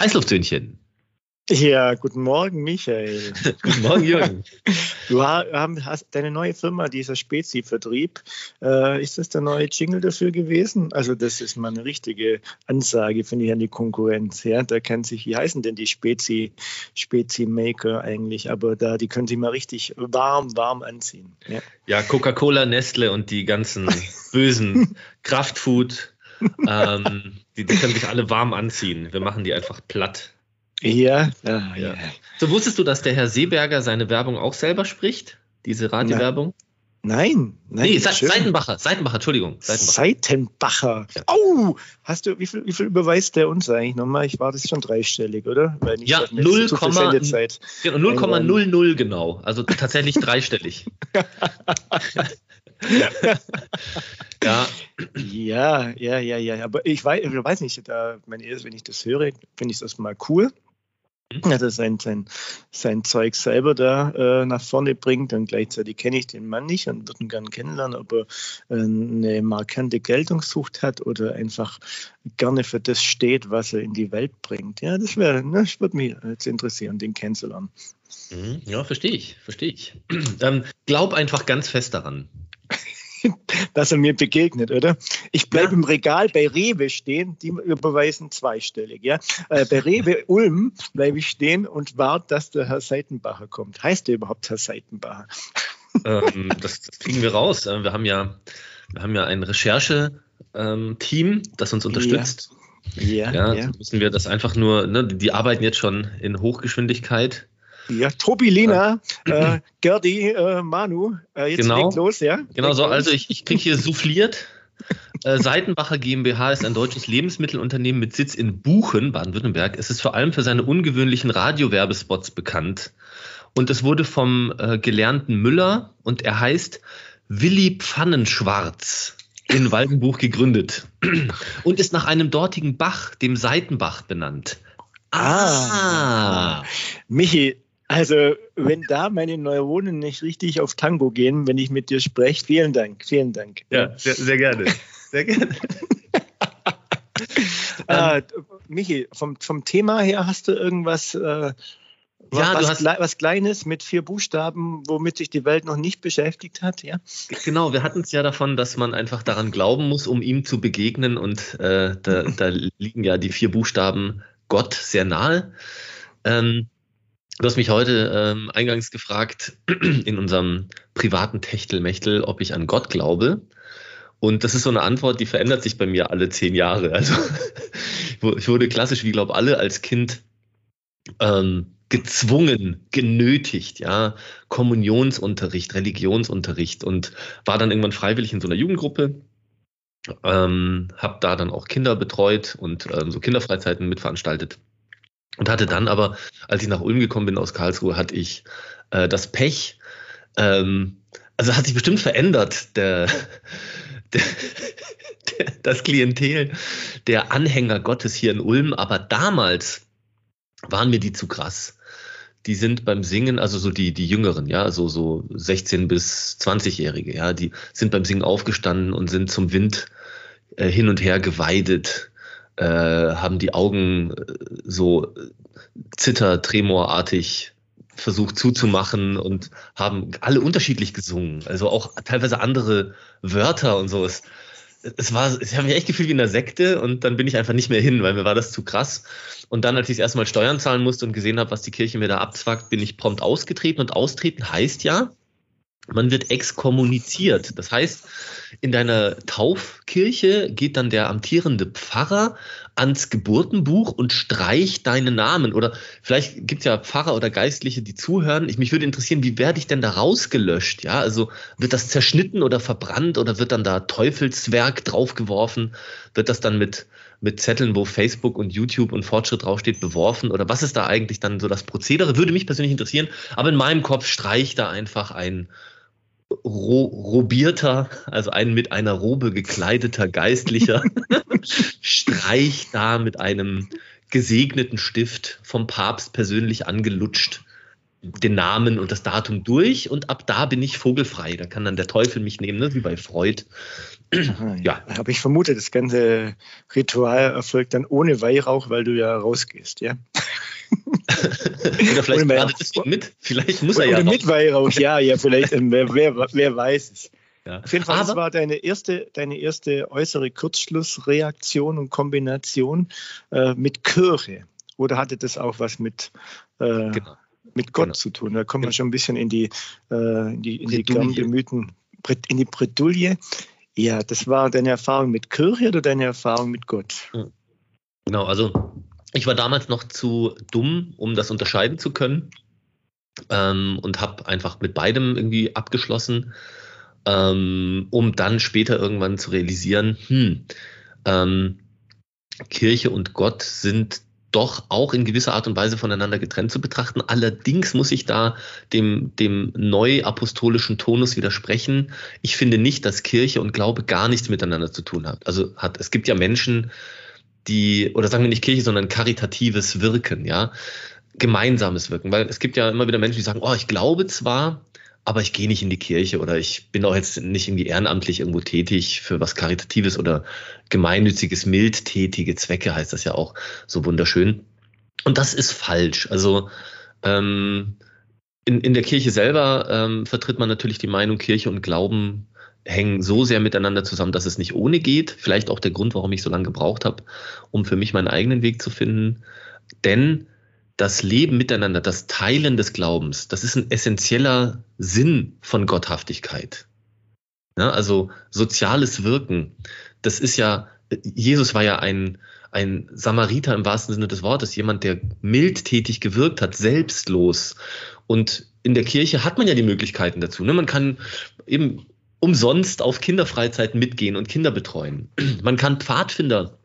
Heißluftsöhnchen. Ja, guten Morgen, Michael. guten Morgen, Jürgen. Du hast deine neue Firma, dieser Spezi-Vertrieb. Äh, ist das der neue Jingle dafür gewesen? Also, das ist mal eine richtige Ansage, finde ich, an die Konkurrenz. Ja, da kann sich, wie heißen denn die Spezi, Spezi-Maker eigentlich? Aber da, die können sich mal richtig warm, warm anziehen. Ja, ja Coca-Cola, Nestle und die ganzen bösen Kraftfood, ähm, die, die können sich alle warm anziehen. Wir machen die einfach platt. Ja, ja, ja. So wusstest du, dass der Herr Seeberger seine Werbung auch selber spricht? Diese Radiowerbung? Nein, nein. Nee, Se Seitenbacher, Seitenbacher, Entschuldigung. Seitenbacher. Seitenbacher. Ja. Oh, hast du, wie viel, wie viel überweist der uns eigentlich nochmal? Ich war das schon dreistellig, oder? Ja, 0,00 genau, genau. Also tatsächlich dreistellig. ja. ja, ja, ja, ja. Aber ich weiß, ich weiß nicht, da, wenn ich das höre, finde ich das mal cool. Mhm. Also sein, sein, sein Zeug selber da äh, nach vorne bringt und gleichzeitig kenne ich den Mann nicht und würde ihn gerne kennenlernen, ob er äh, eine markante Geltungssucht hat oder einfach gerne für das steht, was er in die Welt bringt. Ja, das wäre, ne, das würde mich jetzt interessieren, den kennenzulernen. Mhm. Ja, verstehe ich, verstehe ich. Ähm, glaub einfach ganz fest daran. dass er mir begegnet, oder? Ich bleibe ja. im Regal bei Rewe stehen, die überweisen zweistellig. Ja? Äh, bei Rewe Ulm bleibe ich stehen und warte, dass der Herr Seitenbacher kommt. Heißt der überhaupt Herr Seitenbacher? Ähm, das, das, kriegen wir raus. Äh, wir haben ja, wir haben ja ein Rechercheteam, ähm, das uns unterstützt. Ja, ja, ja. müssen wir das einfach nur, ne, die arbeiten jetzt schon in Hochgeschwindigkeit ja, Tobi, Lina, äh, Gerdi, äh, Manu, äh, jetzt genau, legt los, ja? Genau so, also ich, ich kriege hier souffliert. Äh, Seitenbacher GmbH ist ein deutsches Lebensmittelunternehmen mit Sitz in Buchen, Baden-Württemberg. Es ist vor allem für seine ungewöhnlichen Radiowerbespots bekannt. Und es wurde vom äh, gelernten Müller und er heißt Willi Pfannenschwarz in Waldenbuch gegründet und ist nach einem dortigen Bach, dem Seitenbach, benannt. Ah, ah. Michi, also, wenn da meine Neuronen nicht richtig auf Tango gehen, wenn ich mit dir spreche, vielen Dank, vielen Dank. Ja, sehr, sehr gerne. Sehr gerne. äh, Michi, vom, vom Thema her hast du irgendwas, äh, ja, was, du hast, was Kleines mit vier Buchstaben, womit sich die Welt noch nicht beschäftigt hat, ja? Genau, wir hatten es ja davon, dass man einfach daran glauben muss, um ihm zu begegnen. Und äh, da, da, liegen ja die vier Buchstaben Gott sehr nahe. Ähm, Du hast mich heute ähm, eingangs gefragt in unserem privaten Techtelmechtel, ob ich an Gott glaube. Und das ist so eine Antwort, die verändert sich bei mir alle zehn Jahre. Also ich wurde klassisch, wie glaube alle, als Kind ähm, gezwungen, genötigt, ja, Kommunionsunterricht, Religionsunterricht und war dann irgendwann freiwillig in so einer Jugendgruppe. Ähm, habe da dann auch Kinder betreut und ähm, so Kinderfreizeiten mitveranstaltet. Und hatte dann aber, als ich nach Ulm gekommen bin aus Karlsruhe, hatte ich äh, das Pech, ähm, also hat sich bestimmt verändert, der, der, der, das Klientel der Anhänger Gottes hier in Ulm, aber damals waren mir die zu krass. Die sind beim Singen, also so die, die Jüngeren, ja, so, so 16 bis 20-Jährige, ja, die sind beim Singen aufgestanden und sind zum Wind äh, hin und her geweidet äh, haben die Augen äh, so zitter, tremorartig versucht zuzumachen und haben alle unterschiedlich gesungen. Also auch teilweise andere Wörter und so. Es, es war, ich habe mich echt gefühlt wie in einer Sekte und dann bin ich einfach nicht mehr hin, weil mir war das zu krass. Und dann, als ich das erste Mal Steuern zahlen musste und gesehen habe, was die Kirche mir da abzwackt, bin ich prompt ausgetreten. Und austreten heißt ja, man wird exkommuniziert. Das heißt, in deiner Taufkirche geht dann der amtierende Pfarrer ans Geburtenbuch und streicht deinen Namen. Oder vielleicht gibt es ja Pfarrer oder Geistliche, die zuhören. Ich, mich würde interessieren, wie werde ich denn da rausgelöscht? Ja, also wird das zerschnitten oder verbrannt oder wird dann da Teufelswerk draufgeworfen? Wird das dann mit, mit Zetteln, wo Facebook und YouTube und Fortschritt draufsteht, beworfen? Oder was ist da eigentlich dann so das Prozedere? Würde mich persönlich interessieren. Aber in meinem Kopf streicht da einfach ein ro robierter, also ein mit einer Robe gekleideter Geistlicher, streicht da mit einem gesegneten Stift vom Papst persönlich angelutscht den Namen und das Datum durch und ab da bin ich vogelfrei. Da kann dann der Teufel mich nehmen, ne? wie bei Freud. Aha, ja. ja. Aber ich vermute, das ganze Ritual erfolgt dann ohne Weihrauch, weil du ja rausgehst, ja? Oder vielleicht ohne das mit. Vielleicht muss er ja. Oder mit Weihrauch, ja, ja, vielleicht. Ähm, wer, wer, wer weiß es. Ja. Auf jeden Fall, Aber, das war deine erste, deine erste äußere Kurzschlussreaktion und Kombination äh, mit Kirche. Oder hatte das auch was mit äh, genau mit Gott genau. zu tun. Da kommen wir genau. schon ein bisschen in die, äh, in die, in die bemühten, in die Bredouille. Ja, das war deine Erfahrung mit Kirche oder deine Erfahrung mit Gott? Genau, also ich war damals noch zu dumm, um das unterscheiden zu können ähm, und habe einfach mit beidem irgendwie abgeschlossen, ähm, um dann später irgendwann zu realisieren, hm, ähm, Kirche und Gott sind doch auch in gewisser Art und Weise voneinander getrennt zu betrachten. Allerdings muss ich da dem, dem neuapostolischen Tonus widersprechen. Ich finde nicht, dass Kirche und Glaube gar nichts miteinander zu tun hat. Also hat, es gibt ja Menschen, die, oder sagen wir nicht Kirche, sondern karitatives Wirken, ja, gemeinsames Wirken. Weil es gibt ja immer wieder Menschen, die sagen, oh, ich glaube zwar, aber ich gehe nicht in die Kirche oder ich bin auch jetzt nicht irgendwie ehrenamtlich irgendwo tätig für was Karitatives oder gemeinnütziges, mildtätige Zwecke heißt das ja auch so wunderschön. Und das ist falsch. Also ähm, in, in der Kirche selber ähm, vertritt man natürlich die Meinung, Kirche und Glauben hängen so sehr miteinander zusammen, dass es nicht ohne geht. Vielleicht auch der Grund, warum ich so lange gebraucht habe, um für mich meinen eigenen Weg zu finden. Denn das Leben miteinander, das Teilen des Glaubens, das ist ein essentieller Sinn von Gotthaftigkeit. Ja, also soziales Wirken, das ist ja, Jesus war ja ein, ein Samariter im wahrsten Sinne des Wortes, jemand, der mildtätig gewirkt hat, selbstlos. Und in der Kirche hat man ja die Möglichkeiten dazu. Ne? Man kann eben umsonst auf Kinderfreizeiten mitgehen und Kinder betreuen. Man kann Pfadfinder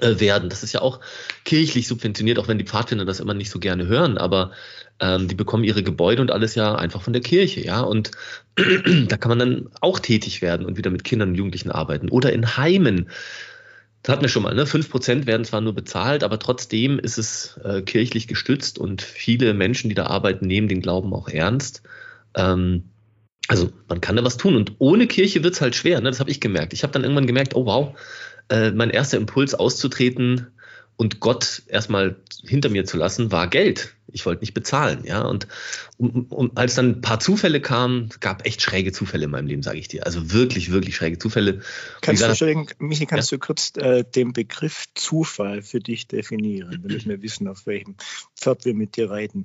äh, werden. Das ist ja auch kirchlich subventioniert, auch wenn die Pfadfinder das immer nicht so gerne hören, aber ähm, die bekommen ihre Gebäude und alles ja einfach von der Kirche, ja. Und da kann man dann auch tätig werden und wieder mit Kindern und Jugendlichen arbeiten. Oder in Heimen. Das hatten wir schon mal, ne? 5% werden zwar nur bezahlt, aber trotzdem ist es äh, kirchlich gestützt und viele Menschen, die da arbeiten, nehmen den Glauben auch ernst. Ähm, also man kann da was tun. Und ohne Kirche wird es halt schwer, ne? Das habe ich gemerkt. Ich habe dann irgendwann gemerkt, oh wow, äh, mein erster Impuls auszutreten und Gott erstmal hinter mir zu lassen, war Geld. Ich wollte nicht bezahlen, ja. Und, und, und, als dann ein paar Zufälle kamen, gab echt schräge Zufälle in meinem Leben, sage ich dir. Also wirklich, wirklich schräge Zufälle. Kannst du, Entschuldigung, Michi, kannst ja? du kurz äh, den Begriff Zufall für dich definieren, damit wir wissen, auf welchem Pferd wir mit dir reiten?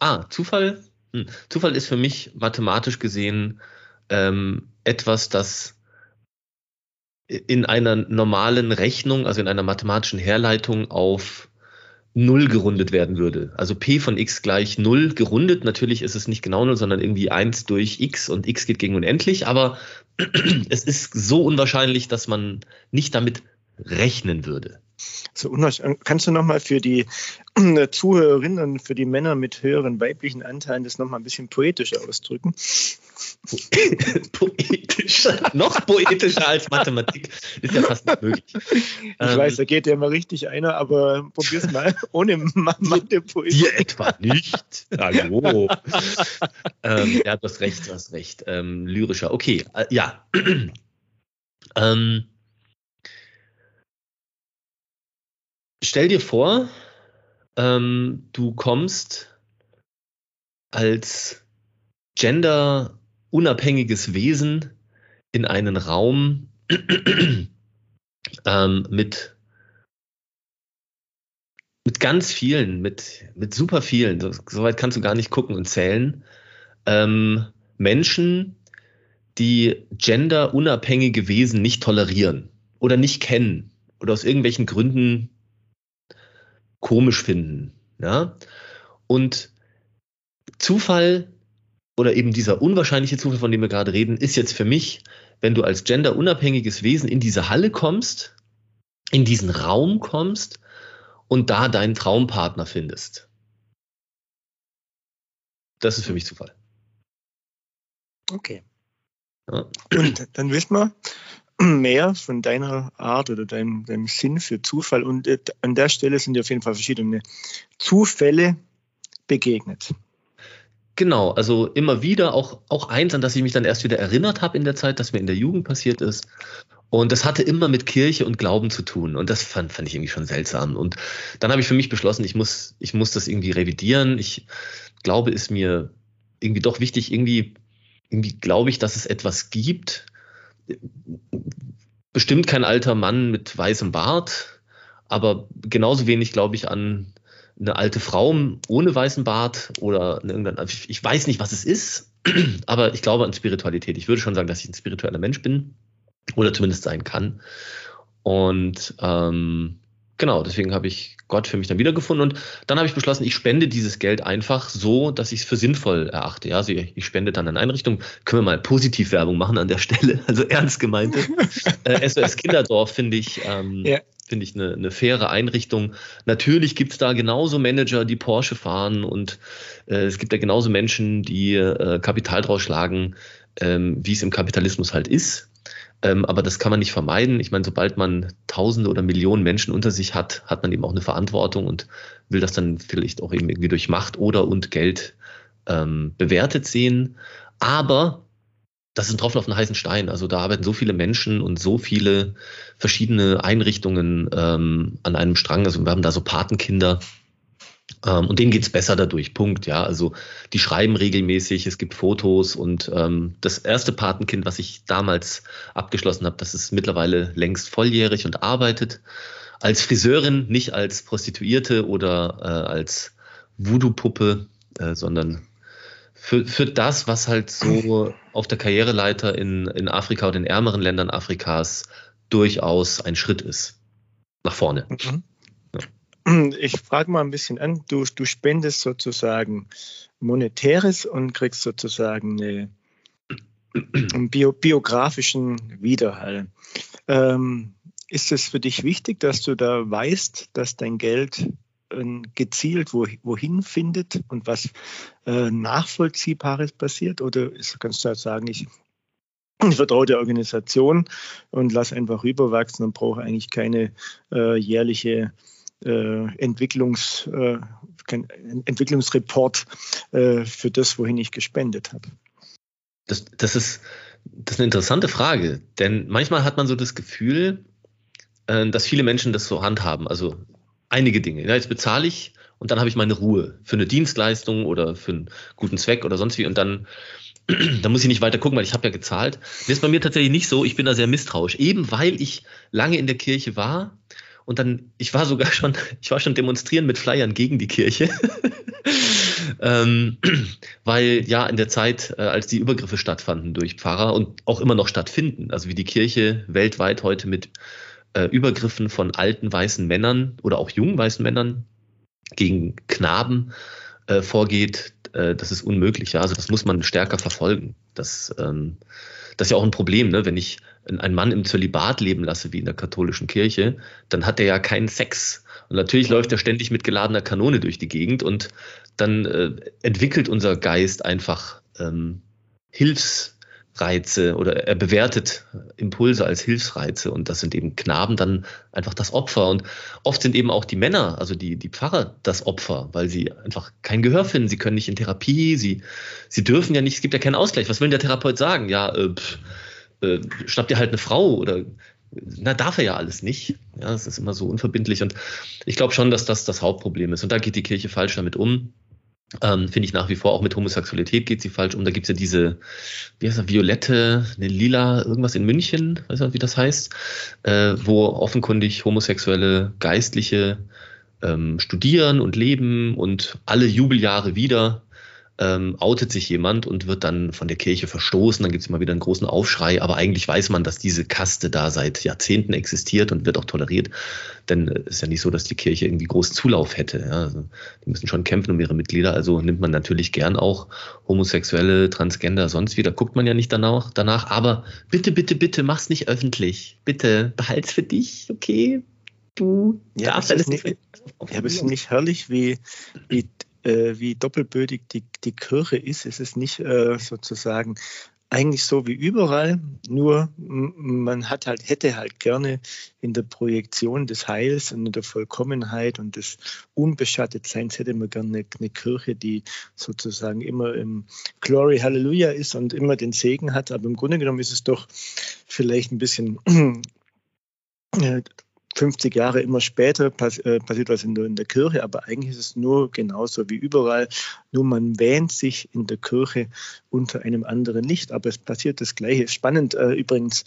Ah, Zufall? Hm. Zufall ist für mich mathematisch gesehen ähm, etwas, das in einer normalen Rechnung, also in einer mathematischen Herleitung auf null gerundet werden würde. Also p von x gleich null gerundet. Natürlich ist es nicht genau null, sondern irgendwie eins durch x und x geht gegen unendlich. Aber es ist so unwahrscheinlich, dass man nicht damit rechnen würde. So Kannst du nochmal für die Zuhörerinnen für die Männer mit höheren weiblichen Anteilen das nochmal ein bisschen poetischer ausdrücken? poetischer, noch poetischer als Mathematik ist ja fast nicht möglich. Ich ähm, weiß, da geht ja mal richtig einer, aber probier's mal ohne Mathe-Poesie. Hier etwa nicht. Hallo. ähm, ja, du hast recht, du hast recht. Ähm, lyrischer. Okay, äh, ja. ähm, stell dir vor, ähm, du kommst als genderunabhängiges Wesen in einen Raum ähm, mit, mit ganz vielen, mit, mit super vielen, soweit kannst du gar nicht gucken und zählen, ähm, Menschen, die genderunabhängige Wesen nicht tolerieren oder nicht kennen oder aus irgendwelchen Gründen komisch finden. Ja? Und Zufall oder eben dieser unwahrscheinliche Zufall, von dem wir gerade reden, ist jetzt für mich, wenn du als genderunabhängiges Wesen in diese Halle kommst, in diesen Raum kommst und da deinen Traumpartner findest. Das ist für mich Zufall. Okay. Ja. Dann wissen wir, mehr von deiner Art oder deinem, deinem Sinn für Zufall. Und äh, an der Stelle sind dir auf jeden Fall verschiedene Zufälle begegnet. Genau, also immer wieder auch, auch eins, an das ich mich dann erst wieder erinnert habe in der Zeit, dass mir in der Jugend passiert ist. Und das hatte immer mit Kirche und Glauben zu tun. Und das fand, fand ich irgendwie schon seltsam. Und dann habe ich für mich beschlossen, ich muss, ich muss das irgendwie revidieren. Ich glaube, ist mir irgendwie doch wichtig. Irgendwie, irgendwie glaube ich, dass es etwas gibt. Bestimmt kein alter Mann mit weißem Bart, aber genauso wenig glaube ich an eine alte Frau ohne weißen Bart oder irgendein, ich weiß nicht, was es ist, aber ich glaube an Spiritualität. Ich würde schon sagen, dass ich ein spiritueller Mensch bin oder zumindest sein kann. Und ähm, genau, deswegen habe ich Gott für mich dann wiedergefunden und dann habe ich beschlossen, ich spende dieses Geld einfach so, dass ich es für sinnvoll erachte. Ja, also ich spende dann an Einrichtungen. Können wir mal Positivwerbung machen an der Stelle, also ernst gemeinte. äh, SOS Kinderdorf finde ich ähm, ja finde ich, eine, eine faire Einrichtung. Natürlich gibt es da genauso Manager, die Porsche fahren und äh, es gibt da genauso Menschen, die äh, Kapital draus schlagen, ähm, wie es im Kapitalismus halt ist. Ähm, aber das kann man nicht vermeiden. Ich meine, sobald man Tausende oder Millionen Menschen unter sich hat, hat man eben auch eine Verantwortung und will das dann vielleicht auch eben irgendwie durch Macht oder und Geld ähm, bewertet sehen. Aber das ist ein Tropfen auf einen heißen Stein. Also da arbeiten so viele Menschen und so viele verschiedene Einrichtungen ähm, an einem Strang. Also wir haben da so Patenkinder. Ähm, und denen geht's besser dadurch. Punkt. Ja, also die schreiben regelmäßig, es gibt Fotos und ähm, das erste Patenkind, was ich damals abgeschlossen habe, das ist mittlerweile längst volljährig und arbeitet als Friseurin, nicht als Prostituierte oder äh, als Voodoo-Puppe, äh, sondern für, für das, was halt so auf der Karriereleiter in, in Afrika oder in ärmeren Ländern Afrikas durchaus ein Schritt ist. Nach vorne. Mhm. Ich frage mal ein bisschen an. Du, du spendest sozusagen Monetäres und kriegst sozusagen eine, einen bio, biografischen Widerhall. Ähm, ist es für dich wichtig, dass du da weißt, dass dein Geld gezielt wohin findet und was äh, Nachvollziehbares passiert? Oder kannst du halt sagen, ich, vertraue der Organisation und lasse einfach rüberwachsen und brauche eigentlich keine äh, jährliche äh, Entwicklungs, äh, Entwicklungsreport äh, für das, wohin ich gespendet habe? Das, das, ist, das ist eine interessante Frage, denn manchmal hat man so das Gefühl, äh, dass viele Menschen das so handhaben. Also einige Dinge. Ja, jetzt bezahle ich und dann habe ich meine Ruhe für eine Dienstleistung oder für einen guten Zweck oder sonst wie und dann da muss ich nicht weiter gucken, weil ich habe ja gezahlt. Das ist bei mir tatsächlich nicht so. Ich bin da sehr misstrauisch, eben weil ich lange in der Kirche war und dann ich war sogar schon, ich war schon demonstrieren mit Flyern gegen die Kirche, ähm, weil ja in der Zeit, äh, als die Übergriffe stattfanden durch Pfarrer und auch immer noch stattfinden, also wie die Kirche weltweit heute mit äh, Übergriffen von alten weißen Männern oder auch jungen weißen Männern gegen Knaben äh, vorgeht, äh, das ist unmöglich. Ja? Also das muss man stärker verfolgen. Das, ähm, das ist ja auch ein Problem, ne? wenn ich einen Mann im Zölibat leben lasse, wie in der katholischen Kirche, dann hat er ja keinen Sex. Und natürlich läuft er ständig mit geladener Kanone durch die Gegend und dann äh, entwickelt unser Geist einfach ähm, Hilfs, Reize oder er bewertet Impulse als Hilfsreize und das sind eben Knaben dann einfach das Opfer und oft sind eben auch die Männer, also die, die Pfarrer das Opfer, weil sie einfach kein Gehör finden, sie können nicht in Therapie, sie, sie dürfen ja nicht, es gibt ja keinen Ausgleich. Was will der Therapeut sagen? Ja, äh, pff, äh, schnappt ihr halt eine Frau oder na, darf er ja alles nicht. Ja, es ist immer so unverbindlich und ich glaube schon, dass das das Hauptproblem ist und da geht die Kirche falsch damit um. Ähm, Finde ich nach wie vor auch mit Homosexualität geht sie falsch um. Da gibt es ja diese, wie heißt das, Violette, eine Lila, irgendwas in München, weiß nicht, wie das heißt, äh, wo offenkundig homosexuelle Geistliche ähm, studieren und leben und alle Jubeljahre wieder ähm, outet sich jemand und wird dann von der Kirche verstoßen, dann gibt es immer wieder einen großen Aufschrei, aber eigentlich weiß man, dass diese Kaste da seit Jahrzehnten existiert und wird auch toleriert, denn es ist ja nicht so, dass die Kirche irgendwie großen Zulauf hätte. Ja? Also, die müssen schon kämpfen um ihre Mitglieder, also nimmt man natürlich gern auch Homosexuelle, Transgender, sonst wieder, guckt man ja nicht danach, danach aber bitte, bitte, bitte, mach's nicht öffentlich, bitte, behalt's für dich, okay? Du ja, darfst alles nicht. Ja, es ist nicht herrlich, wie, wie äh, wie doppelbödig die, die Kirche ist. Es ist nicht äh, sozusagen eigentlich so wie überall, nur man hat halt, hätte halt gerne in der Projektion des Heils und in der Vollkommenheit und des Unbeschattetseins hätte man gerne eine, eine Kirche, die sozusagen immer im Glory Hallelujah ist und immer den Segen hat. Aber im Grunde genommen ist es doch vielleicht ein bisschen 50 Jahre immer später pass äh, passiert was in der, in der, Kirche, aber eigentlich ist es nur genauso wie überall. Nur man wähnt sich in der Kirche unter einem anderen Licht, aber es passiert das Gleiche. Spannend äh, übrigens,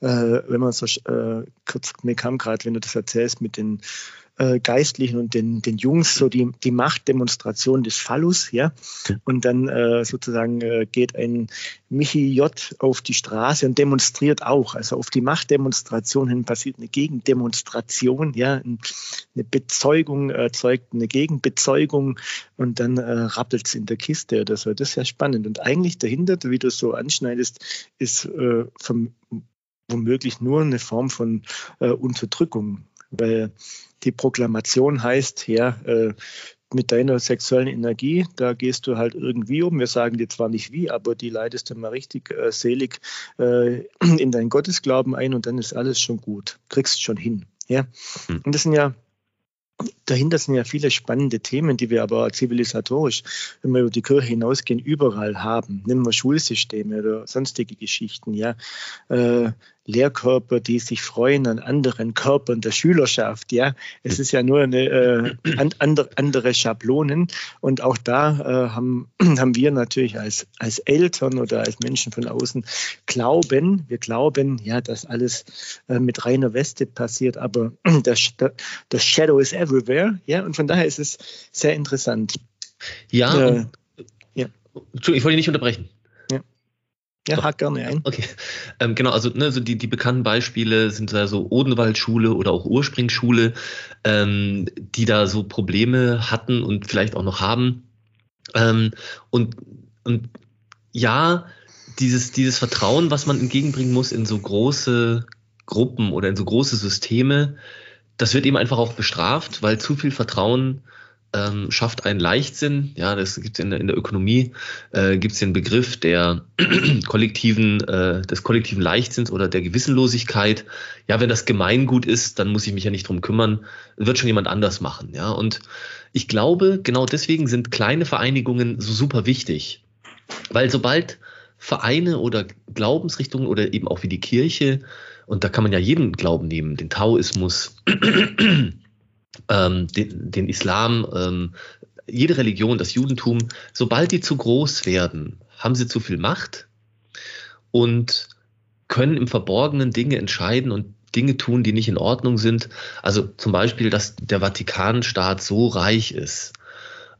äh, wenn man so äh, kurz, mir kam gerade, wenn du das erzählst mit den äh, Geistlichen und den, den Jungs so die, die Machtdemonstration des Phallus, ja. Und dann äh, sozusagen äh, geht ein Michi J auf die Straße und demonstriert auch. Also auf die Machtdemonstration hin passiert eine Gegendemonstration, ja, eine Bezeugung erzeugt eine Gegenbezeugung und dann äh, rappelt es in der Kiste oder so. Das ist ja spannend. Und eigentlich dahinter, wie du es so anschneidest, ist äh, vom, womöglich nur eine Form von äh, Unterdrückung. Weil die Proklamation heißt, ja, äh, mit deiner sexuellen Energie, da gehst du halt irgendwie um. Wir sagen dir zwar nicht wie, aber die leitest du mal richtig äh, selig äh, in deinen Gottesglauben ein und dann ist alles schon gut. Kriegst schon hin. Ja. Mhm. Und das sind ja dahinter sind ja viele spannende Themen, die wir aber zivilisatorisch, wenn wir über die Kirche hinausgehen, überall haben. Nehmen wir Schulsysteme oder sonstige Geschichten, ja. Äh, Lehrkörper, die sich freuen an anderen Körpern der Schülerschaft. Ja, es ist ja nur eine äh, andere, andere Schablonen und auch da äh, haben, haben wir natürlich als, als Eltern oder als Menschen von außen glauben, wir glauben, ja, dass alles äh, mit reiner Weste passiert, aber das, das Shadow is everywhere. Ja, und von daher ist es sehr interessant. Ja, äh, ja. Entschuldigung, ich wollte dich nicht unterbrechen. Ja, hakt gerne ein. Okay, ähm, genau, also, ne, so die, die bekannten Beispiele sind da so Odenwaldschule oder auch Ursprungsschule, ähm, die da so Probleme hatten und vielleicht auch noch haben. Ähm, und, und ja, dieses, dieses Vertrauen, was man entgegenbringen muss in so große Gruppen oder in so große Systeme, das wird eben einfach auch bestraft, weil zu viel Vertrauen ähm, schafft einen Leichtsinn. Ja, das gibt in, in, der Ökonomie, äh, gibt es den Begriff der kollektiven, äh, des kollektiven Leichtsinns oder der Gewissenlosigkeit. Ja, wenn das Gemeingut ist, dann muss ich mich ja nicht drum kümmern, wird schon jemand anders machen. Ja, und ich glaube, genau deswegen sind kleine Vereinigungen so super wichtig, weil sobald Vereine oder Glaubensrichtungen oder eben auch wie die Kirche, und da kann man ja jeden Glauben nehmen, den Taoismus, ähm, den, den, Islam, ähm, jede Religion, das Judentum, sobald die zu groß werden, haben sie zu viel Macht und können im Verborgenen Dinge entscheiden und Dinge tun, die nicht in Ordnung sind. Also zum Beispiel, dass der Vatikanstaat so reich ist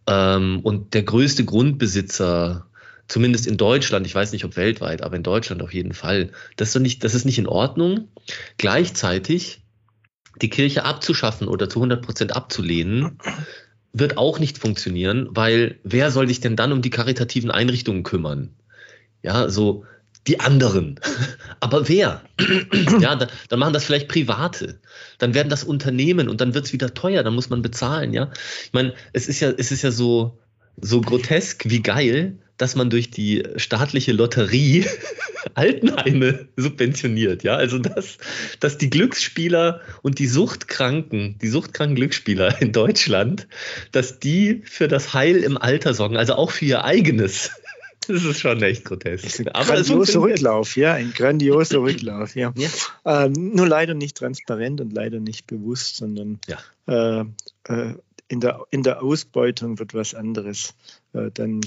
ähm, und der größte Grundbesitzer zumindest in Deutschland, ich weiß nicht, ob weltweit, aber in Deutschland auf jeden Fall. Das ist, nicht, das ist nicht in Ordnung. Gleichzeitig die Kirche abzuschaffen oder zu 100 Prozent abzulehnen, wird auch nicht funktionieren, weil wer soll sich denn dann um die karitativen Einrichtungen kümmern? Ja, so die anderen. Aber wer? ja, dann, dann, machen das vielleicht Private. Dann werden das Unternehmen und dann wird es wieder teuer, dann muss man bezahlen, ja. Ich meine, es ist ja, es ist ja so, so grotesk wie geil, dass man durch die staatliche Lotterie Altenheime subventioniert. Ja, also dass, dass die Glücksspieler und die Suchtkranken, die suchtkranken Glücksspieler in Deutschland, dass die für das Heil im Alter sorgen, also auch für ihr eigenes. Das ist schon echt grotesk. Ein Aber grandioser Rücklauf, ja, ein grandioser Rücklauf, ja. ja. Ähm, nur leider nicht transparent und leider nicht bewusst, sondern ja. äh, äh, in, der, in der Ausbeutung wird was anderes äh, dann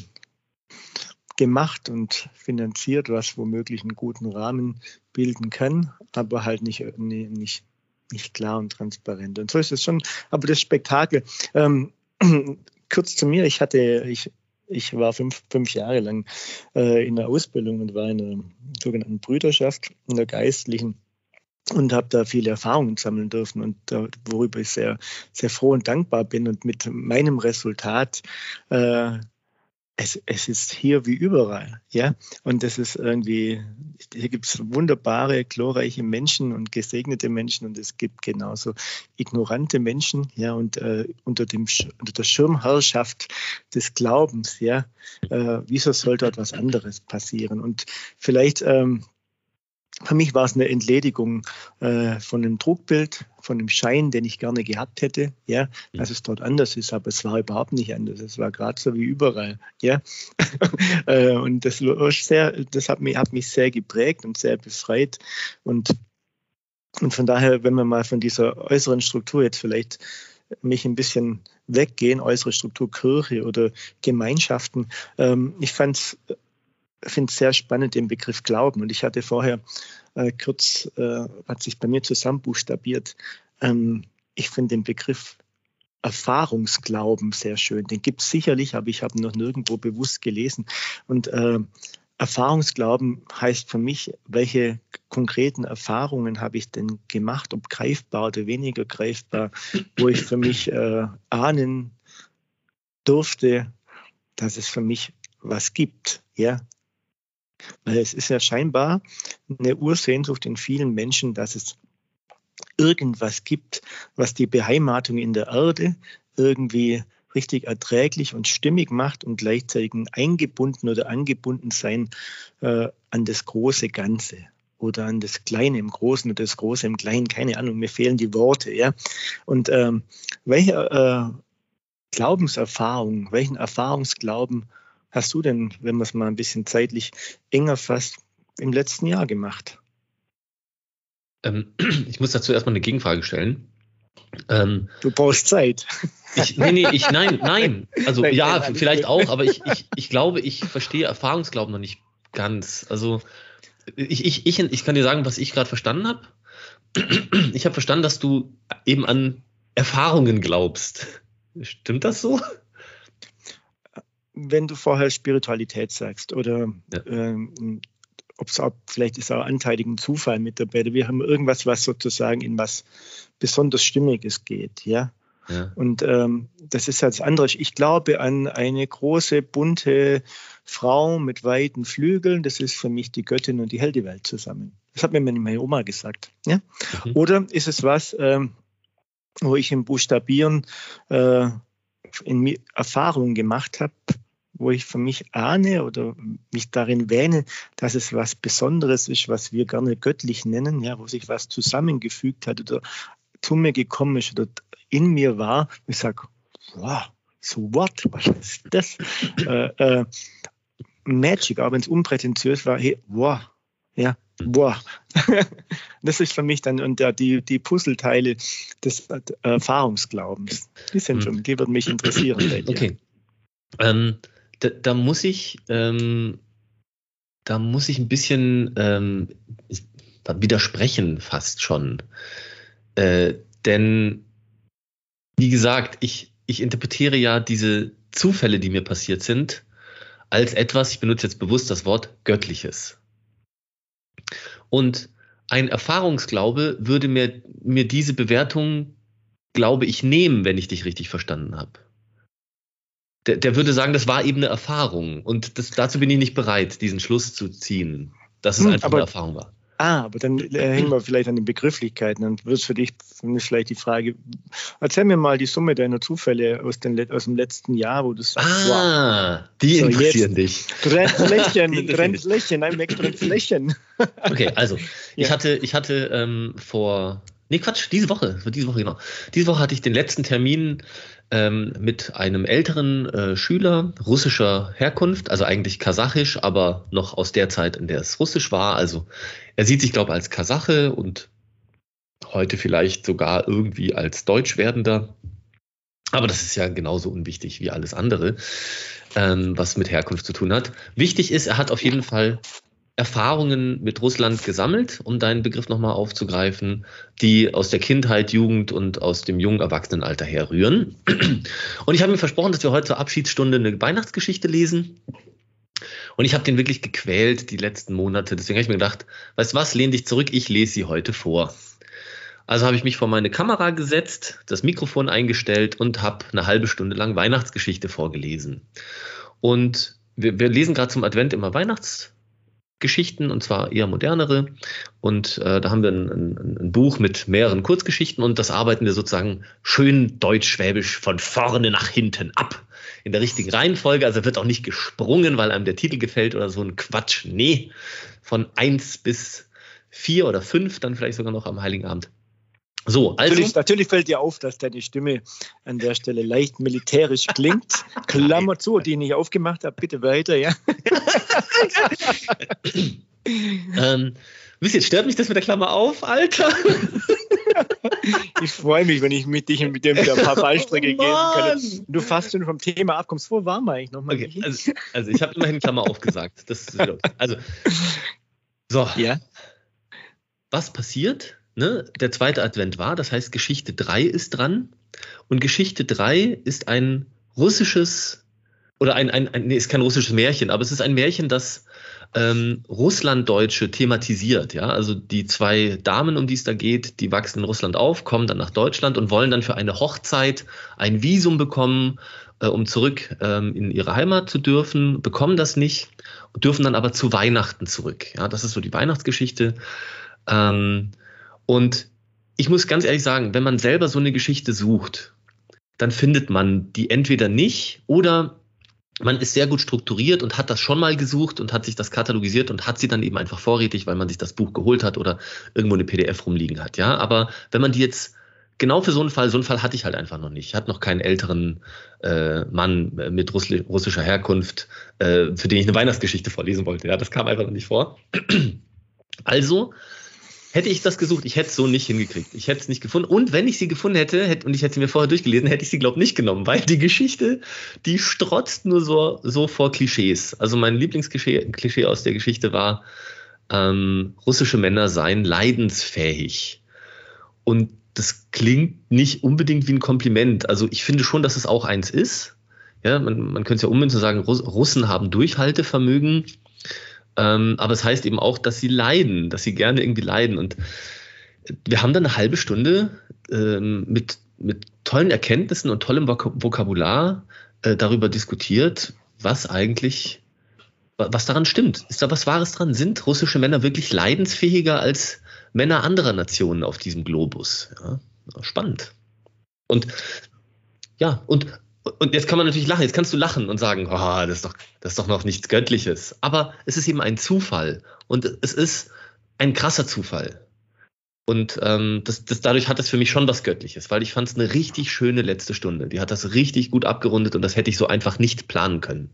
gemacht und finanziert, was womöglich einen guten Rahmen bilden kann, aber halt nicht, nicht, nicht klar und transparent. Und so ist es schon. Aber das Spektakel, ähm, kurz zu mir, ich hatte, ich, ich war fünf, fünf Jahre lang äh, in der Ausbildung und war in der sogenannten Brüderschaft, in der geistlichen und habe da viele Erfahrungen sammeln dürfen und worüber ich sehr, sehr froh und dankbar bin und mit meinem Resultat äh, es, es ist hier wie überall, ja. Und das ist irgendwie, hier gibt es wunderbare, glorreiche Menschen und gesegnete Menschen und es gibt genauso ignorante Menschen, ja, und äh, unter, dem, unter der Schirmherrschaft des Glaubens, ja, äh, wieso soll dort was anderes passieren? Und vielleicht ähm, für mich war es eine Entledigung äh, von einem Druckbild, von einem Schein, den ich gerne gehabt hätte, ja, mhm. dass es dort anders ist, aber es war überhaupt nicht anders. Es war gerade so wie überall, ja. äh, und das sehr, das hat mich, hat mich sehr geprägt und sehr befreit. Und, und von daher, wenn wir mal von dieser äußeren Struktur jetzt vielleicht mich ein bisschen weggehen, äußere Struktur Kirche oder Gemeinschaften. Ähm, ich fand es finde es sehr spannend, den Begriff Glauben. Und ich hatte vorher äh, kurz, äh, hat sich bei mir zusammenbuchstabiert. Ähm, ich finde den Begriff Erfahrungsglauben sehr schön. Den gibt es sicherlich, aber ich habe ihn noch nirgendwo bewusst gelesen. Und äh, Erfahrungsglauben heißt für mich, welche konkreten Erfahrungen habe ich denn gemacht, ob greifbar oder weniger greifbar, wo ich für mich äh, ahnen durfte, dass es für mich was gibt. Ja, weil es ist ja scheinbar eine Ursehnsucht in vielen Menschen, dass es irgendwas gibt, was die Beheimatung in der Erde irgendwie richtig erträglich und stimmig macht und gleichzeitig eingebunden oder angebunden sein äh, an das große Ganze oder an das Kleine im Großen oder das Große im Kleinen, keine Ahnung, mir fehlen die Worte, ja. Und ähm, welche äh, Glaubenserfahrung, welchen Erfahrungsglauben hast du denn, wenn man es mal ein bisschen zeitlich enger fasst, im letzten Jahr gemacht? Ähm, ich muss dazu erstmal eine Gegenfrage stellen. Ähm, du brauchst Zeit. Ich, nee, nee, ich, nein, nein. Also nein, ja, nein, vielleicht auch, aber ich, ich, ich glaube, ich verstehe Erfahrungsglauben noch nicht ganz. Also ich, ich, ich, ich kann dir sagen, was ich gerade verstanden habe. Ich habe verstanden, dass du eben an Erfahrungen glaubst. Stimmt das so? Wenn du vorher Spiritualität sagst oder ja. ähm, ob es auch, vielleicht ist auch anteiligen Zufall mit dabei. Wir haben irgendwas, was sozusagen in was besonders Stimmiges geht, ja. ja. Und ähm, das ist halt das andere. Ich glaube an eine große, bunte Frau mit weiten Flügeln. Das ist für mich die Göttin und die hält die Welt zusammen. Das hat mir meine Oma gesagt. Ja? Mhm. Oder ist es was, ähm, wo ich im Buchstabieren äh, in Erfahrungen gemacht habe, wo ich für mich ahne oder mich darin wähne, dass es was Besonderes ist, was wir gerne göttlich nennen, ja, wo sich was zusammengefügt hat oder zu mir gekommen ist oder in mir war. Ich sage, wow, so what? Was ist das? äh, äh, Magic, auch wenn es unprätentiös war, hey, wow, ja, wow. das ist für mich dann und der, die, die Puzzleteile des Erfahrungsglaubens. Die sind hm. schon, die würden mich interessieren. Okay. Ähm, da, da muss ich, ähm, da muss ich ein bisschen ähm, widersprechen, fast schon. Äh, denn, wie gesagt, ich, ich interpretiere ja diese Zufälle, die mir passiert sind, als etwas, ich benutze jetzt bewusst das Wort Göttliches. Und ein Erfahrungsglaube würde mir, mir diese Bewertung, glaube ich, nehmen, wenn ich dich richtig verstanden habe der, der würde sagen, das war eben eine Erfahrung. Und das, dazu bin ich nicht bereit, diesen Schluss zu ziehen, dass es hm, einfach aber, eine Erfahrung war. Ah, aber dann äh, hängen wir vielleicht an den Begrifflichkeiten. Dann wird es für dich vielleicht die Frage, erzähl mir mal die Summe deiner Zufälle aus, den, aus dem letzten Jahr, wo du sagst, ah, wow. die so interessieren dich. Grenzflächen, Grenzflächen, ein Grenzflächen. okay, also ja. ich hatte, ich hatte ähm, vor, nee Quatsch, diese Woche, diese Woche genau, diese Woche hatte ich den letzten Termin ähm, mit einem älteren äh, Schüler russischer Herkunft, also eigentlich kasachisch, aber noch aus der Zeit, in der es russisch war. Also er sieht sich, glaube ich, als Kasache und heute vielleicht sogar irgendwie als Deutsch werdender. Aber das ist ja genauso unwichtig wie alles andere, ähm, was mit Herkunft zu tun hat. Wichtig ist, er hat auf jeden Fall Erfahrungen mit Russland gesammelt, um deinen Begriff nochmal aufzugreifen, die aus der Kindheit, Jugend und aus dem jungen Erwachsenenalter herrühren. Und ich habe mir versprochen, dass wir heute zur Abschiedsstunde eine Weihnachtsgeschichte lesen. Und ich habe den wirklich gequält die letzten Monate. Deswegen habe ich mir gedacht, weißt du was, lehn dich zurück, ich lese sie heute vor. Also habe ich mich vor meine Kamera gesetzt, das Mikrofon eingestellt und habe eine halbe Stunde lang Weihnachtsgeschichte vorgelesen. Und wir, wir lesen gerade zum Advent immer Weihnachtsgeschichten und zwar eher modernere. Und äh, da haben wir ein, ein, ein, Buch mit mehreren Kurzgeschichten und das arbeiten wir sozusagen schön deutsch-schwäbisch von vorne nach hinten ab. In der richtigen Reihenfolge. Also wird auch nicht gesprungen, weil einem der Titel gefällt oder so ein Quatsch. Nee, von eins bis vier oder fünf, dann vielleicht sogar noch am Heiligen Abend. So, also. Natürlich, natürlich, fällt dir auf, dass deine Stimme an der Stelle leicht militärisch klingt. Klammer zu, die ich nicht aufgemacht habe. Bitte weiter, ja. ähm, wisst ihr, stört mich das mit der Klammer auf, Alter? ich freue mich, wenn ich mit dich und mit dem ein paar Ballstrecke oh, gehen kann. Du fast schon vom Thema abkommst. Wo waren wir eigentlich nochmal? Okay, also, also, ich habe immerhin Klammer aufgesagt. Das ist also, so. Ja. Was passiert? Ne, der zweite Advent war. Das heißt, Geschichte 3 ist dran. Und Geschichte 3 ist ein russisches, oder ein, ein, ein nee, ist kein russisches Märchen, aber es ist ein Märchen, das ähm, Russlanddeutsche thematisiert. Ja? Also die zwei Damen, um die es da geht, die wachsen in Russland auf, kommen dann nach Deutschland und wollen dann für eine Hochzeit ein Visum bekommen, äh, um zurück ähm, in ihre Heimat zu dürfen, bekommen das nicht, dürfen dann aber zu Weihnachten zurück. Ja? Das ist so die Weihnachtsgeschichte. Ähm, und ich muss ganz ehrlich sagen, wenn man selber so eine Geschichte sucht, dann findet man die entweder nicht oder man ist sehr gut strukturiert und hat das schon mal gesucht und hat sich das katalogisiert und hat sie dann eben einfach vorrätig, weil man sich das Buch geholt hat oder irgendwo eine PDF rumliegen hat. Ja, aber wenn man die jetzt genau für so einen Fall, so einen Fall hatte ich halt einfach noch nicht. Ich hatte noch keinen älteren äh, Mann mit russischer Herkunft, äh, für den ich eine Weihnachtsgeschichte vorlesen wollte. Ja, das kam einfach noch nicht vor. Also Hätte ich das gesucht, ich hätte es so nicht hingekriegt. Ich hätte es nicht gefunden. Und wenn ich sie gefunden hätte, hätte und ich hätte sie mir vorher durchgelesen, hätte ich sie, glaube ich, nicht genommen, weil die Geschichte, die strotzt nur so, so vor Klischees. Also mein Lieblingsklischee aus der Geschichte war, ähm, russische Männer seien leidensfähig. Und das klingt nicht unbedingt wie ein Kompliment. Also ich finde schon, dass es auch eins ist. Ja, man, man könnte es ja ummünzen sagen, Russen haben Durchhaltevermögen. Ähm, aber es heißt eben auch, dass sie leiden, dass sie gerne irgendwie leiden. Und wir haben dann eine halbe Stunde ähm, mit, mit tollen Erkenntnissen und tollem Vokabular äh, darüber diskutiert, was eigentlich, was daran stimmt. Ist da was Wahres dran? Sind russische Männer wirklich leidensfähiger als Männer anderer Nationen auf diesem Globus? Ja, spannend. Und ja, und und jetzt kann man natürlich lachen, jetzt kannst du lachen und sagen, oh, das, ist doch, das ist doch noch nichts Göttliches. Aber es ist eben ein Zufall. Und es ist ein krasser Zufall. Und ähm, das, das, dadurch hat es für mich schon was Göttliches, weil ich fand es eine richtig schöne letzte Stunde. Die hat das richtig gut abgerundet und das hätte ich so einfach nicht planen können.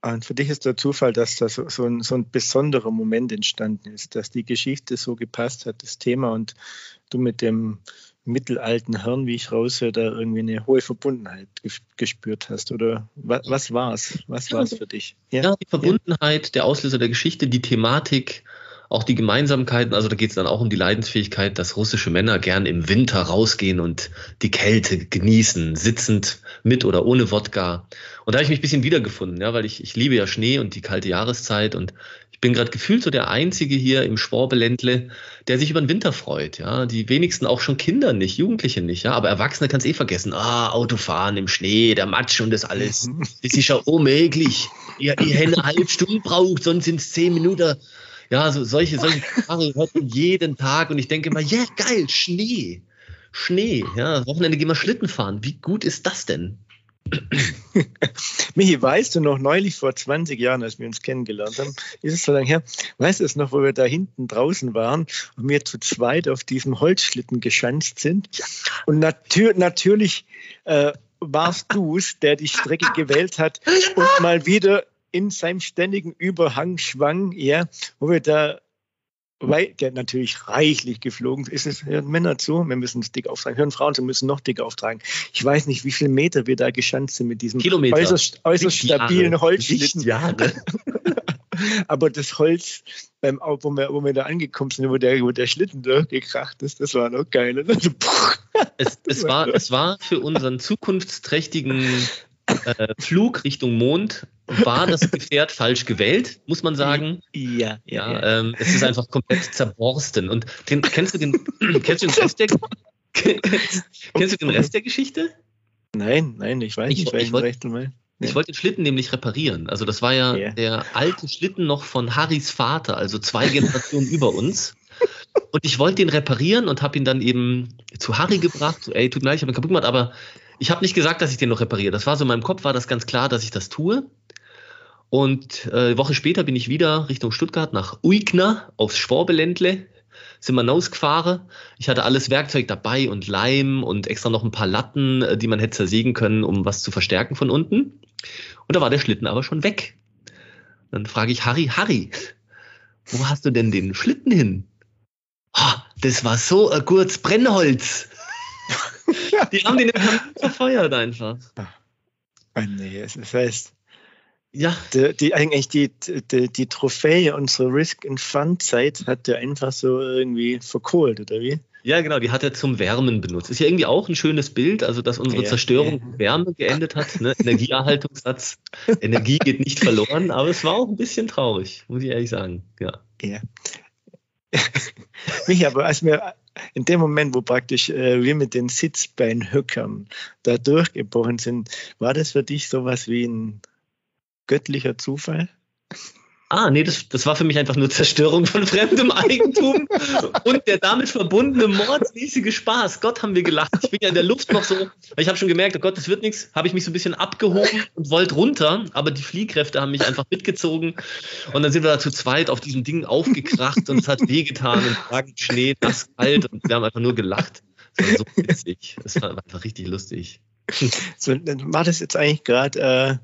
Und für dich ist der Zufall, dass da so, so, ein, so ein besonderer Moment entstanden ist, dass die Geschichte so gepasst hat, das Thema und du mit dem mittelalten Herrn, wie ich raushöre, da irgendwie eine hohe Verbundenheit gespürt hast? Oder was, was war es? Was war es für dich? Ja, ja die Verbundenheit, ja. der Auslöser der Geschichte, die Thematik, auch die Gemeinsamkeiten, also da geht es dann auch um die Leidensfähigkeit, dass russische Männer gern im Winter rausgehen und die Kälte genießen, sitzend mit oder ohne Wodka. Und da habe ich mich ein bisschen wiedergefunden, ja, weil ich, ich liebe ja Schnee und die kalte Jahreszeit und ich bin gerade gefühlt so der Einzige hier im Schwabeländle, der sich über den Winter freut. Ja, die wenigsten auch schon Kinder nicht, Jugendliche nicht. Ja, aber Erwachsene kann es eh vergessen. Ah, Autofahren im Schnee, der Matsch und das alles. Das ist ja unmöglich. Ihr, ihr eine halbe Stunde braucht, sonst sind es zehn Minuten. Ja, so, solche, solche Sprache hört man jeden Tag und ich denke immer, ja, yeah, geil, Schnee. Schnee, ja, Wochenende gehen wir Schlitten fahren. Wie gut ist das denn? Michi, weißt du noch, neulich vor 20 Jahren, als wir uns kennengelernt haben, ist es so lange her, weißt du es noch, wo wir da hinten draußen waren und wir zu zweit auf diesem Holzschlitten geschanzt sind? Und natür natürlich äh, warst du es, der die Strecke gewählt hat und mal wieder in seinem ständigen Überhang schwang, ja, wo wir da weil der natürlich reichlich geflogen ist. Es hören Männer zu, wir müssen es dick auftragen. Hören Frauen zu, müssen noch dick auftragen. Ich weiß nicht, wie viele Meter wir da geschanzt sind mit diesem Kilometer. äußerst, äußerst stabilen Holzschlitten. Aber das Holz, beim, wo, wir, wo wir da angekommen sind, wo der, wo der Schlitten durchgekracht ist, das war noch geil. es, es, war, es war für unseren zukunftsträchtigen äh, Flug Richtung Mond war das Gefährt falsch gewählt, muss man sagen. Ja, ja. ja ähm, es ist einfach komplett zerborsten. Und den, kennst du den, kennst du den Rest der, kennst, du den Rest der Geschichte? Nein, nein, ich weiß ich, nicht, ich, wollt, Ich wollte den Schlitten nämlich reparieren. Also das war ja yeah. der alte Schlitten noch von Harrys Vater, also zwei Generationen über uns. Und ich wollte den reparieren und habe ihn dann eben zu Harry gebracht. So, ey, tut mir leid, ich habe ihn kaputt gemacht, aber ich habe nicht gesagt, dass ich den noch repariere. Das war so in meinem Kopf, war das ganz klar, dass ich das tue. Und äh, Woche später bin ich wieder Richtung Stuttgart nach Uigner aufs Schwabeländle. Sind wir rausgefahren. Ich hatte alles Werkzeug dabei und Leim und extra noch ein paar Latten, äh, die man hätte zersägen können, um was zu verstärken von unten. Und da war der Schlitten aber schon weg. Dann frage ich Harry, Harry, wo hast du denn den Schlitten hin? Oh, das war so ein gutes Brennholz. Die haben den verfeuert einfach. Oh, nee, es heißt, ja. Die, die, eigentlich die, die, die Trophäe unserer Risk and Fun Zeit hat der einfach so irgendwie verkohlt, oder wie? Ja, genau, die hat er zum Wärmen benutzt. Ist ja irgendwie auch ein schönes Bild, also dass unsere ja, Zerstörung ja. Wärme geendet hat. Ne? Energieerhaltungssatz. Energie geht nicht verloren, aber es war auch ein bisschen traurig, muss ich ehrlich sagen. Ja. ja. Mich aber, als wir in dem Moment, wo praktisch äh, wir mit den Sitzbeinhöckern da durchgebrochen sind, war das für dich sowas wie ein göttlicher Zufall? Ah, nee, das, das war für mich einfach nur Zerstörung von fremdem Eigentum und der damit verbundene mordsmäßige Spaß. Gott, haben wir gelacht. Ich bin ja in der Luft noch so, weil ich habe schon gemerkt, oh Gott, das wird nichts, habe ich mich so ein bisschen abgehoben und wollte runter, aber die Fliehkräfte haben mich einfach mitgezogen und dann sind wir da zu zweit auf diesem Ding aufgekracht und es hat wehgetan und tragend Schnee, nass, kalt und wir haben einfach nur gelacht. Das war so witzig. Das war einfach richtig lustig. So, dann war das jetzt eigentlich gerade äh,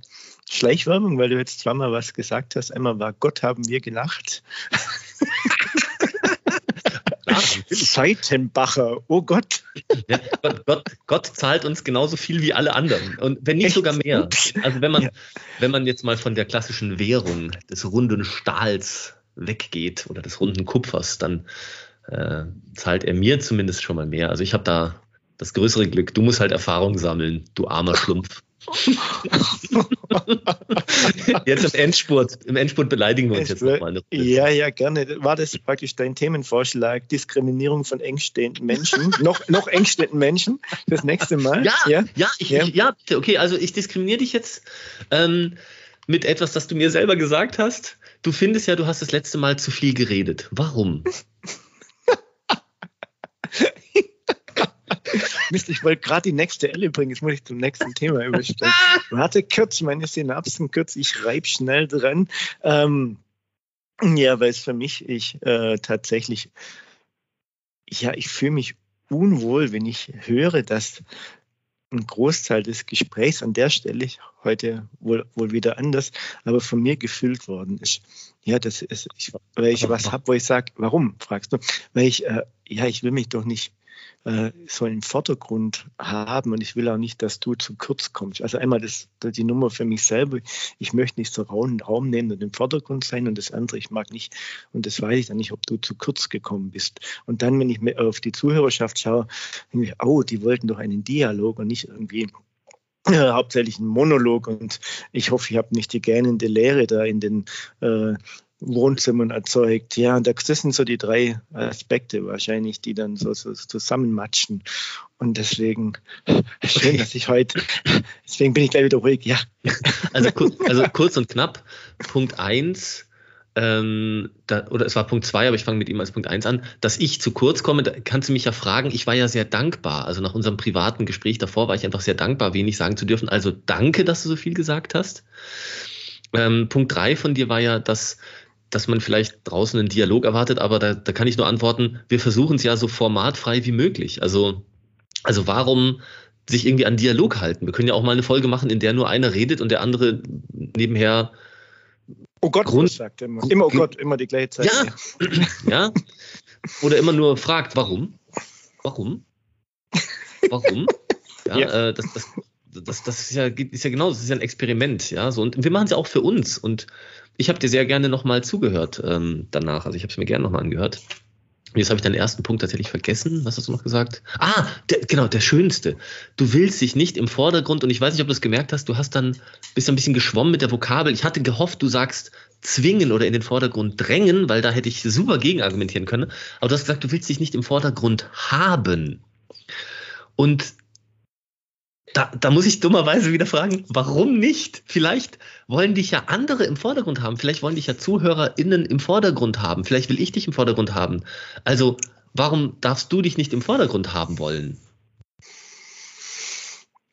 Schleichwerbung, weil du jetzt zweimal was gesagt hast. Einmal war Gott haben wir gelacht. Seitenbacher, oh Gott. Ja, Gott, Gott, Gott, zahlt uns genauso viel wie alle anderen und wenn nicht Echt? sogar mehr. Also wenn man, ja. wenn man jetzt mal von der klassischen Währung des runden Stahls weggeht oder des runden Kupfers, dann äh, zahlt er mir zumindest schon mal mehr. Also ich habe da das größere Glück. Du musst halt Erfahrung sammeln, du armer Schlumpf. Jetzt im Endspurt, im Endspurt beleidigen wir uns jetzt nochmal. Ja, ja, gerne. War das praktisch dein Themenvorschlag? Diskriminierung von engstehenden Menschen? noch, noch engstehenden Menschen? Das nächste Mal? Ja, ja, ja, ich, ja. Ich, ja okay, also ich diskriminiere dich jetzt ähm, mit etwas, das du mir selber gesagt hast. Du findest ja, du hast das letzte Mal zu viel geredet. Warum? Mist, ich wollte gerade die nächste Elle bringen, jetzt muss ich zum nächsten Thema übersteigen. Warte kurz, meine Synapsen kurz, ich reibe schnell dran. Ähm, ja, weil es für mich, ich äh, tatsächlich, ja, ich fühle mich unwohl, wenn ich höre, dass ein Großteil des Gesprächs an der Stelle heute wohl, wohl wieder anders, aber von mir gefüllt worden ist. Ja, das ist, ich, weil ich was habe, wo ich sage, warum, fragst du? Weil ich, äh, ja, ich will mich doch nicht äh, so einen Vordergrund haben. Und ich will auch nicht, dass du zu kurz kommst. Also einmal das, die Nummer für mich selber, ich möchte nicht so rauen Raum nehmen und im Vordergrund sein. Und das andere, ich mag nicht, und das weiß ich dann nicht, ob du zu kurz gekommen bist. Und dann, wenn ich auf die Zuhörerschaft schaue, denke ich, oh, die wollten doch einen Dialog und nicht irgendwie äh, hauptsächlich ein Monolog. Und ich hoffe, ich habe nicht die gähnende Leere da in den äh, Wohnzimmern erzeugt. Ja, und das sind so die drei Aspekte wahrscheinlich, die dann so, so zusammenmatschen. Und deswegen, schön, dass ich heute, deswegen bin ich gleich wieder ruhig, ja. Also, also kurz und knapp, Punkt eins ähm, da, oder es war Punkt zwei, aber ich fange mit ihm als Punkt eins an, dass ich zu kurz komme, da kannst du mich ja fragen, ich war ja sehr dankbar. Also nach unserem privaten Gespräch davor war ich einfach sehr dankbar, wenig sagen zu dürfen. Also danke, dass du so viel gesagt hast. Ähm, Punkt drei von dir war ja, dass dass man vielleicht draußen einen Dialog erwartet, aber da, da kann ich nur antworten, wir versuchen es ja so formatfrei wie möglich. Also, also warum sich irgendwie an Dialog halten? Wir können ja auch mal eine Folge machen, in der nur einer redet und der andere nebenher. Oh Gott, Grund, sagt immer. Immer oh Gott, immer die gleiche Zeit. Ja. ja. Oder immer nur fragt, warum? Warum? Warum? Ja, ja. Äh, das, das, das, das ist ja, ist ja genau, das ist ja ein Experiment, ja. So, und wir machen es ja auch für uns. Und ich habe dir sehr gerne nochmal zugehört ähm, danach. Also ich habe es mir gerne nochmal angehört. Jetzt habe ich deinen ersten Punkt tatsächlich vergessen. Was hast du noch gesagt? Ah, der, genau, der schönste. Du willst dich nicht im Vordergrund, und ich weiß nicht, ob du es gemerkt hast, du hast dann bist ein bisschen geschwommen mit der Vokabel. Ich hatte gehofft, du sagst zwingen oder in den Vordergrund drängen, weil da hätte ich super gegen argumentieren können. Aber du hast gesagt, du willst dich nicht im Vordergrund haben. Und Da, da muss ich dummerweise wieder fragen, warum nicht? Vielleicht wollen dich ja andere im Vordergrund haben. Vielleicht wollen dich ja ZuhörerInnen im Vordergrund haben. Vielleicht will ich dich im Vordergrund haben. Also, warum darfst du dich nicht im Vordergrund haben wollen?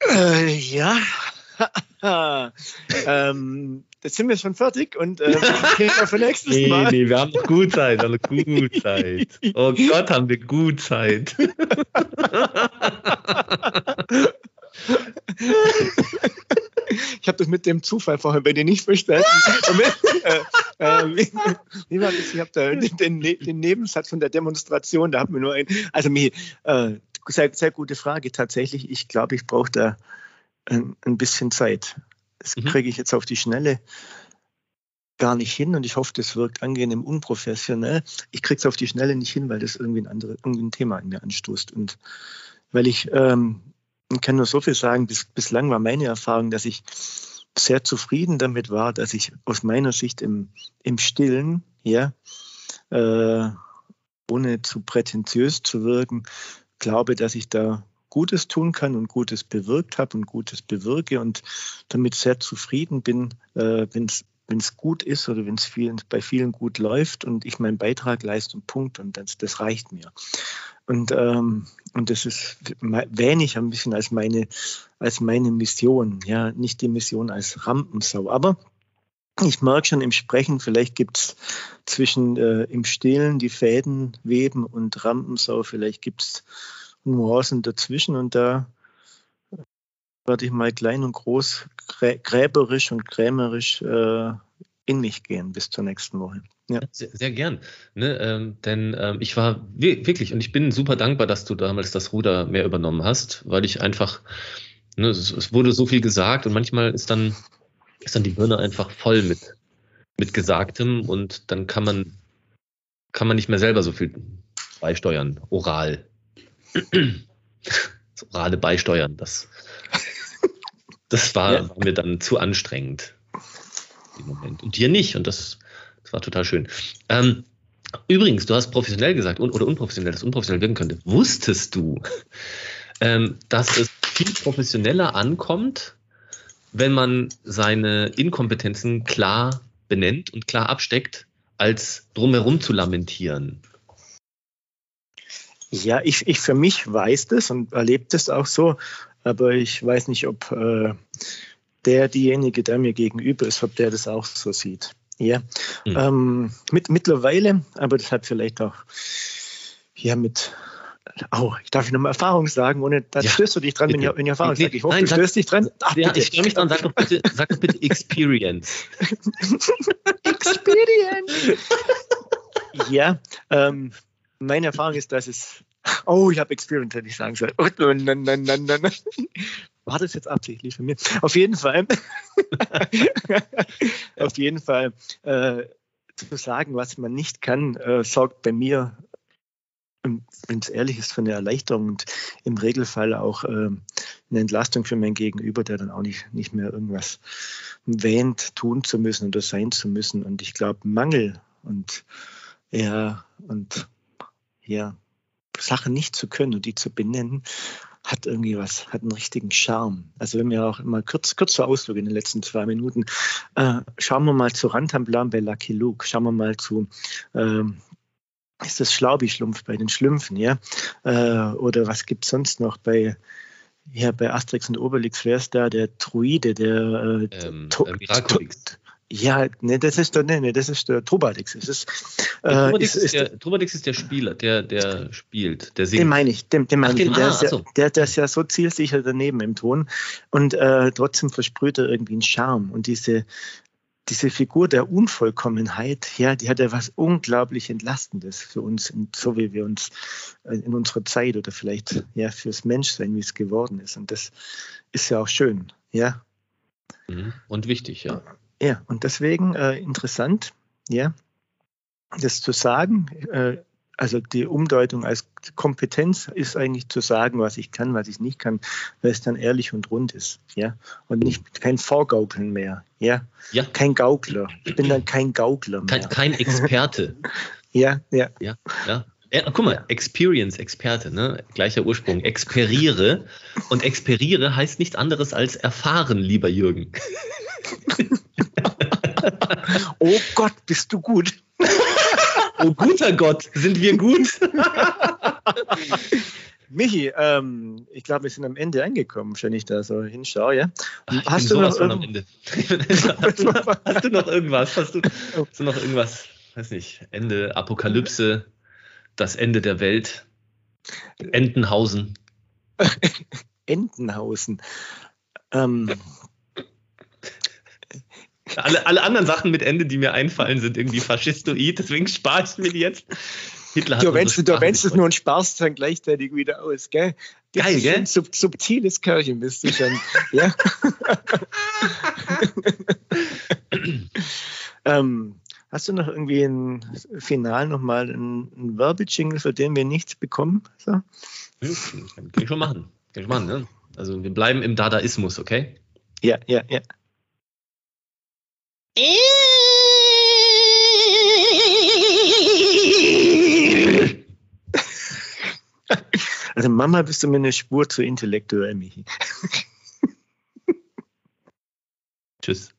Äh, ja. ähm, jetzt sind wir schon fertig und äh, gehen wir für nächstes nee, Mal. Nee, wir haben noch gut Zeit, wir haben noch gut Zeit. Oh Gott, haben wir gut Zeit. Ich habe das mit dem Zufall vorher bei dir nicht verstanden. äh, äh? Ich habe da den, den, Nebensatz von der Demonstration, da haben wir nur ein. Also, mir, äh, sehr, sehr gute Frage. Tatsächlich, ich glaube, ich brauche da ein, ein, bisschen Zeit. Das mhm. kriege ich jetzt auf die Schnelle gar nicht hin und ich hoffe, das wirkt angenehm unprofessionell. Ich kriege es auf die Schnelle nicht hin, weil das irgendwie ein, andere, irgendwie ein Thema in mir anstoßt. Und weil ich ähm, kann nur so viel sagen, bis, bislang war meine Erfahrung, dass ich sehr zufrieden damit war, dass ich aus meiner Sicht im, im Stillen, ja, äh, ohne zu prätentiös zu wirken, glaube, dass ich da Gutes tun kann und Gutes bewirkt habe und Gutes bewirke und damit sehr zufrieden bin, äh, wenn es gut ist oder wenn es vielen, bei vielen gut läuft und ich meinen Beitrag leiste und Punkt und das, das reicht mir. Und, ähm, und das ist, ich ein bisschen als meine, als meine Mission, ja, nicht die Mission als Rampensau. Aber ich merke schon im Sprechen, vielleicht gibt es zwischen äh, im Stillen die Fäden weben und Rampensau, vielleicht gibt es Nuancen dazwischen und da werde ich mal klein und groß, gräberisch und krämerisch äh, in mich gehen bis zur nächsten Woche. Ja. Sehr, sehr gern. Ne, ähm, denn ähm, ich war wirklich und ich bin super dankbar, dass du damals das Ruder mehr übernommen hast, weil ich einfach, ne, es, es, wurde so viel gesagt und manchmal ist dann, ist dann die Birne einfach voll mit, mit Gesagtem und dann kann man, kann man nicht mehr selber so viel beisteuern, oral. das orale Beisteuern, das, das war, ja. war mir dann zu anstrengend im Moment. Und dir nicht. Und das, das war total schön. Ähm, übrigens, du hast professionell gesagt oder unprofessionell, dass unprofessionell wirken könnte. Wusstest du, ähm, dass es viel professioneller ankommt, wenn man seine Inkompetenzen klar benennt und klar absteckt, als drumherum zu lamentieren? Ja, ich, ich für mich weiß das und erlebe das auch so, aber ich weiß nicht, ob äh, der, diejenige, der mir gegenüber ist, ob der das auch so sieht. Ja, mhm. ähm, mit, mittlerweile, aber das hat vielleicht auch ja mit Oh, ich darf nochmal Erfahrung sagen, ohne da ja, stößt du dich dran, wenn ich, wenn ich Erfahrung sage. Ich hoffe, nein, du stößt dich dran. Ach, ja, bitte. ich störe mich dran, sag doch bitte, sag doch bitte Experience. Experience. ja, ähm, meine Erfahrung ist, dass es. Oh, ich habe Experience, hätte ich sagen sollen. Oh, nein, nein, nein, nein, nein. War das jetzt absichtlich von mir? Auf jeden Fall. auf jeden Fall. Äh, zu sagen, was man nicht kann, äh, sorgt bei mir, wenn es ehrlich ist, für eine Erleichterung und im Regelfall auch äh, eine Entlastung für mein Gegenüber, der dann auch nicht, nicht mehr irgendwas wähnt, tun zu müssen oder sein zu müssen. Und ich glaube, Mangel und ja, und ja, Sachen nicht zu können und die zu benennen, hat irgendwie was, hat einen richtigen Charme. Also wenn wir auch immer kurz, kurzer Ausflug in den letzten zwei Minuten, äh, schauen wir mal zu Rantanplan bei Lucky Luke, schauen wir mal zu, äh, ist das Schlaubi-Schlumpf bei den Schlümpfen, ja? Äh, oder was gibt es sonst noch bei, ja, bei Asterix und Obelix, wer ist da der Druide, der äh, ähm, ja, nee, das ist der, nee, nee, das ist der Trubadix. Es ist, äh, Trubadix, ist, ist, der, Trubadix ist der Spieler, der, der spielt, der singt. Den meine ich, den, den meine ich. Der, ah, ist ja, der, der ist ja so zielsicher daneben im Ton und äh, trotzdem versprüht er irgendwie einen Charme. Und diese, diese Figur der Unvollkommenheit, ja, die hat ja was unglaublich Entlastendes für uns, so wie wir uns äh, in unserer Zeit oder vielleicht ja fürs Menschsein, wie es geworden ist. Und das ist ja auch schön, ja. Mhm. Und wichtig, ja. Ja, und deswegen äh, interessant, ja, das zu sagen. Äh, also die Umdeutung als Kompetenz ist eigentlich zu sagen, was ich kann, was ich nicht kann, weil es dann ehrlich und rund ist, ja, und nicht kein Vorgaukeln mehr, ja, ja. kein Gaukler. Ich bin dann kein Gaukler mehr. Kein, kein Experte. ja, ja, ja, ja. Ja, guck mal, Experience, Experte, ne? gleicher Ursprung. Experiere. Und experiere heißt nichts anderes als erfahren, lieber Jürgen. oh Gott, bist du gut. oh guter Gott, sind wir gut. Michi, ähm, ich glaube, wir sind am Ende angekommen, wenn ich da so hinschaue. Ja? Ach, hast, du noch am Ende. hast, du, noch irgendwas? Hast du, hast du noch irgendwas? Weiß nicht. Ende Apokalypse, das Ende der Welt, Entenhausen. Entenhausen. Ähm. Alle, alle anderen Sachen mit Ende, die mir einfallen, sind irgendwie faschistoid, deswegen spare ich mir die jetzt. Hitler hat du, wenn du wennst es nur und sparst dann gleichzeitig wieder aus, gell? Das Geil, gell? Sub, subtiles Körchen bist du schon. ja. ähm, hast du noch irgendwie ein Final nochmal ein, ein Werbejingle, für den wir nichts bekommen? So? Ja, kann ich schon machen. Kann ich machen, ne? Also wir bleiben im Dadaismus, okay? Ja, ja, ja. Also Mama bist du mir eine Spur zu intellektuell, Michi. Tschüss.